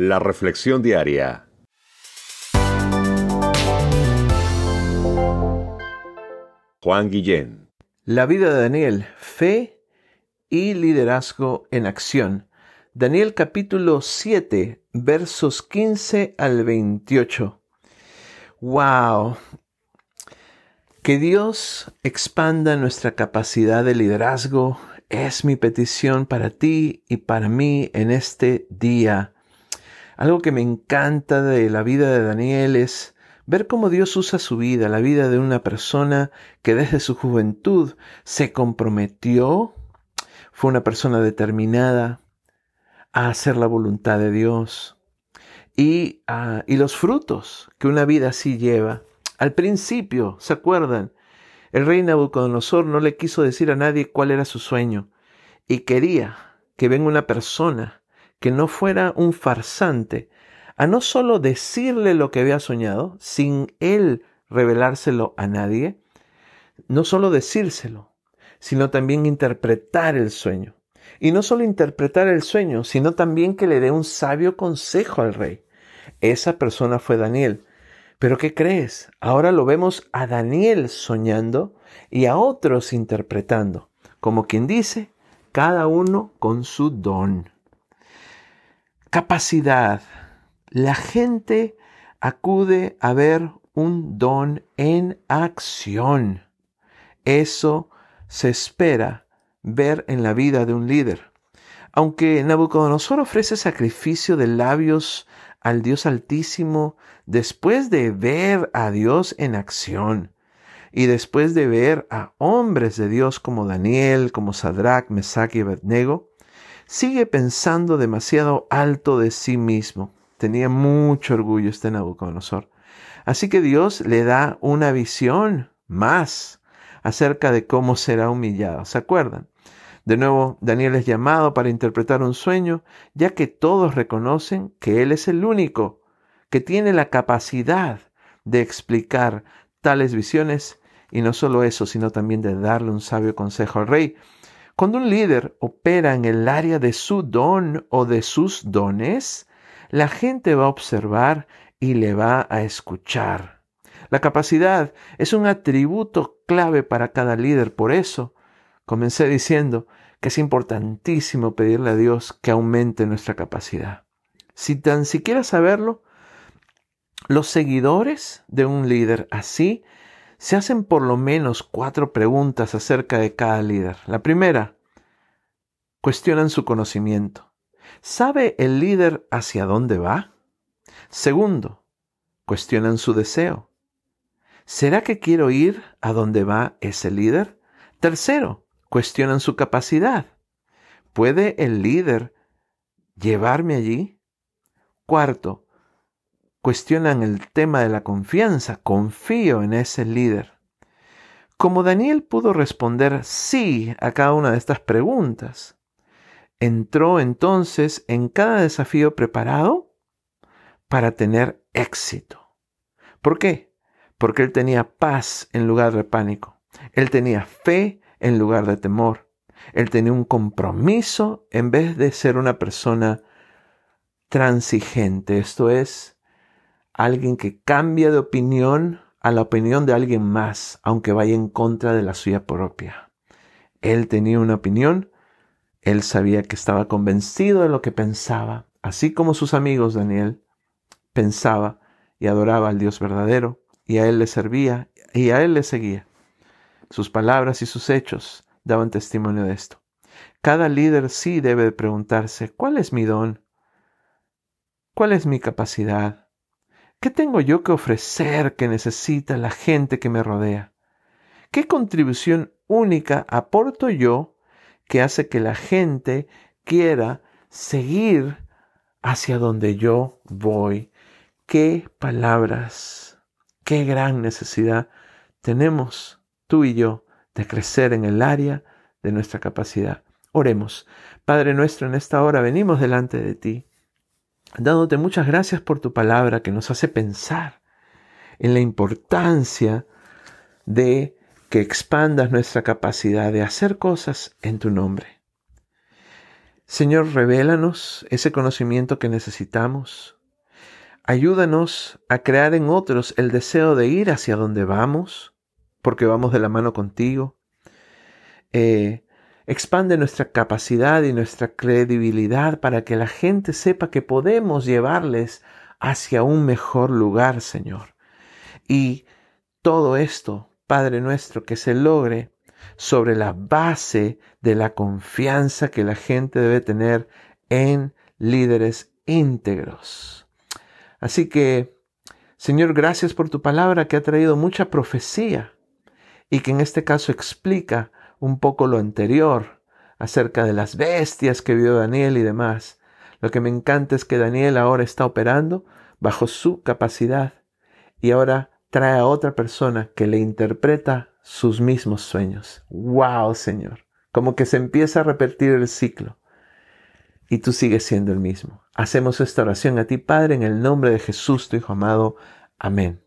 La Reflexión Diaria. Juan Guillén. La vida de Daniel, fe y liderazgo en acción. Daniel capítulo 7, versos 15 al 28. ¡Wow! Que Dios expanda nuestra capacidad de liderazgo es mi petición para ti y para mí en este día. Algo que me encanta de la vida de Daniel es ver cómo Dios usa su vida, la vida de una persona que desde su juventud se comprometió, fue una persona determinada a hacer la voluntad de Dios y, ah, y los frutos que una vida así lleva. Al principio, ¿se acuerdan? El rey Nabucodonosor no le quiso decir a nadie cuál era su sueño y quería que venga una persona que no fuera un farsante a no solo decirle lo que había soñado, sin él revelárselo a nadie, no solo decírselo, sino también interpretar el sueño. Y no solo interpretar el sueño, sino también que le dé un sabio consejo al rey. Esa persona fue Daniel. Pero ¿qué crees? Ahora lo vemos a Daniel soñando y a otros interpretando, como quien dice, cada uno con su don. Capacidad, la gente acude a ver un don en acción. Eso se espera ver en la vida de un líder. Aunque Nabucodonosor ofrece sacrificio de labios al Dios Altísimo después de ver a Dios en acción y después de ver a hombres de Dios como Daniel, como Sadrach, Mesach y Abednego, sigue pensando demasiado alto de sí mismo. Tenía mucho orgullo este Nabucodonosor. Así que Dios le da una visión más acerca de cómo será humillado. ¿Se acuerdan? De nuevo, Daniel es llamado para interpretar un sueño, ya que todos reconocen que él es el único que tiene la capacidad de explicar tales visiones y no solo eso, sino también de darle un sabio consejo al rey. Cuando un líder opera en el área de su don o de sus dones, la gente va a observar y le va a escuchar. La capacidad es un atributo clave para cada líder. Por eso comencé diciendo que es importantísimo pedirle a Dios que aumente nuestra capacidad. Si tan siquiera saberlo, los seguidores de un líder así se hacen por lo menos cuatro preguntas acerca de cada líder. La primera, cuestionan su conocimiento. ¿Sabe el líder hacia dónde va? Segundo, cuestionan su deseo. ¿Será que quiero ir a donde va ese líder? Tercero, cuestionan su capacidad. ¿Puede el líder llevarme allí? Cuarto, cuestionan el tema de la confianza. Confío en ese líder. Como Daniel pudo responder sí a cada una de estas preguntas, entró entonces en cada desafío preparado para tener éxito. ¿Por qué? Porque él tenía paz en lugar de pánico. Él tenía fe en lugar de temor. Él tenía un compromiso en vez de ser una persona transigente. Esto es, alguien que cambia de opinión a la opinión de alguien más, aunque vaya en contra de la suya propia. Él tenía una opinión él sabía que estaba convencido de lo que pensaba, así como sus amigos Daniel pensaba y adoraba al Dios verdadero, y a él le servía y a él le seguía. Sus palabras y sus hechos daban testimonio de esto. Cada líder sí debe preguntarse, ¿cuál es mi don? ¿Cuál es mi capacidad? ¿Qué tengo yo que ofrecer que necesita la gente que me rodea? ¿Qué contribución única aporto yo que hace que la gente quiera seguir hacia donde yo voy. Qué palabras, qué gran necesidad tenemos tú y yo de crecer en el área de nuestra capacidad. Oremos. Padre nuestro, en esta hora venimos delante de ti, dándote muchas gracias por tu palabra que nos hace pensar en la importancia de que expandas nuestra capacidad de hacer cosas en tu nombre. Señor, revélanos ese conocimiento que necesitamos. Ayúdanos a crear en otros el deseo de ir hacia donde vamos, porque vamos de la mano contigo. Eh, expande nuestra capacidad y nuestra credibilidad para que la gente sepa que podemos llevarles hacia un mejor lugar, Señor. Y todo esto, Padre nuestro, que se logre sobre la base de la confianza que la gente debe tener en líderes íntegros. Así que, Señor, gracias por tu palabra que ha traído mucha profecía y que en este caso explica un poco lo anterior acerca de las bestias que vio Daniel y demás. Lo que me encanta es que Daniel ahora está operando bajo su capacidad y ahora trae a otra persona que le interpreta sus mismos sueños. ¡Wow, Señor! Como que se empieza a repetir el ciclo. Y tú sigues siendo el mismo. Hacemos esta oración a ti, Padre, en el nombre de Jesús, tu Hijo amado. Amén.